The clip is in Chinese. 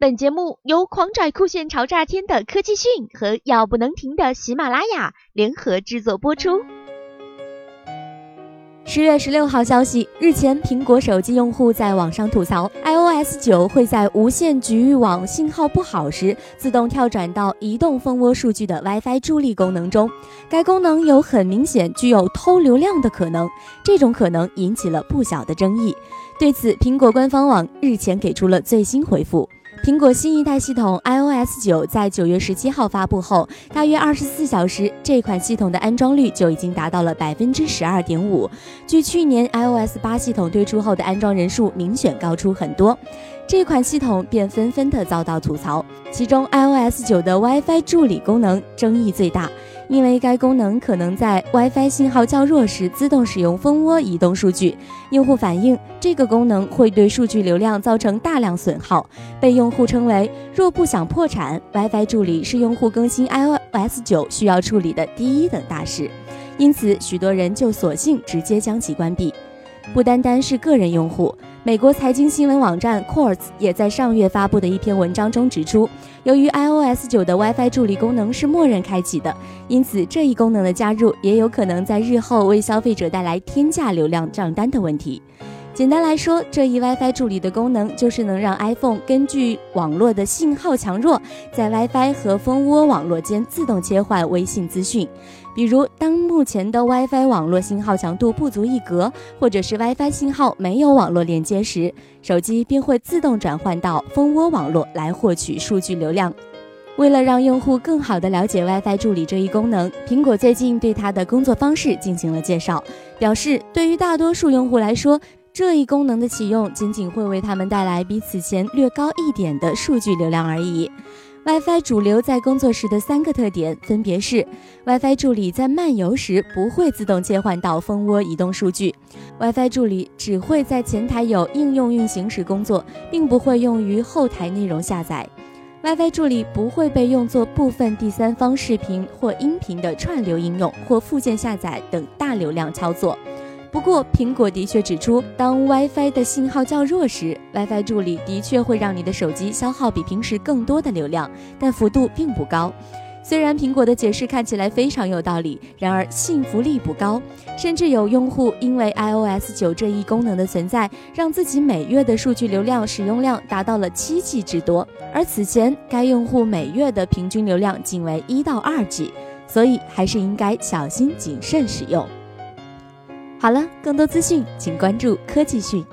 本节目由狂拽酷炫潮炸天的科技讯和要不能停的喜马拉雅联合制作播出。十月十六号消息，日前苹果手机用户在网上吐槽，iOS 九会在无线局域网信号不好时自动跳转到移动蜂窝数据的 WiFi 助力功能中。该功能有很明显具有偷流量的可能，这种可能引起了不小的争议。对此，苹果官方网日前给出了最新回复。苹果新一代系统 iOS 九在九月十七号发布后，大约二十四小时，这款系统的安装率就已经达到了百分之十二点五，距去年 iOS 八系统推出后的安装人数明显高出很多。这款系统便纷纷的遭到吐槽，其中 iOS 九的 WiFi 助理功能争议最大。因为该功能可能在 WiFi 信号较弱时自动使用蜂窝移动数据，用户反映这个功能会对数据流量造成大量损耗，被用户称为若不想破产，WiFi 助理是用户更新 iOS 九需要处理的第一等大事，因此许多人就索性直接将其关闭。不单单是个人用户。美国财经新闻网站 Quartz 也在上月发布的一篇文章中指出，由于 iOS 九的 WiFi 助理功能是默认开启的，因此这一功能的加入也有可能在日后为消费者带来天价流量账单的问题。简单来说，这一 WiFi 助理的功能就是能让 iPhone 根据网络的信号强弱，在 WiFi 和蜂窝网络间自动切换微信资讯。比如，当目前的 WiFi 网络信号强度不足一格，或者是 WiFi 信号没有网络连接时，手机便会自动转换到蜂窝网络来获取数据流量。为了让用户更好地了解 WiFi 助理这一功能，苹果最近对它的工作方式进行了介绍，表示对于大多数用户来说。这一功能的启用仅仅会为他们带来比此前略高一点的数据流量而已。WiFi 主流在工作时的三个特点分别是：WiFi 助理在漫游时不会自动切换到蜂窝移动数据；WiFi 助理只会在前台有应用运行时工作，并不会用于后台内容下载；WiFi 助理不会被用作部分第三方视频或音频的串流应用或附件下载等大流量操作。不过，苹果的确指出，当 WiFi 的信号较弱时，WiFi 助理的确会让你的手机消耗比平时更多的流量，但幅度并不高。虽然苹果的解释看起来非常有道理，然而信服力不高，甚至有用户因为 iOS 九这一功能的存在，让自己每月的数据流量使用量达到了七 G 之多，而此前该用户每月的平均流量仅为一到二 G，所以还是应该小心谨慎使用。好了，更多资讯请关注科技讯。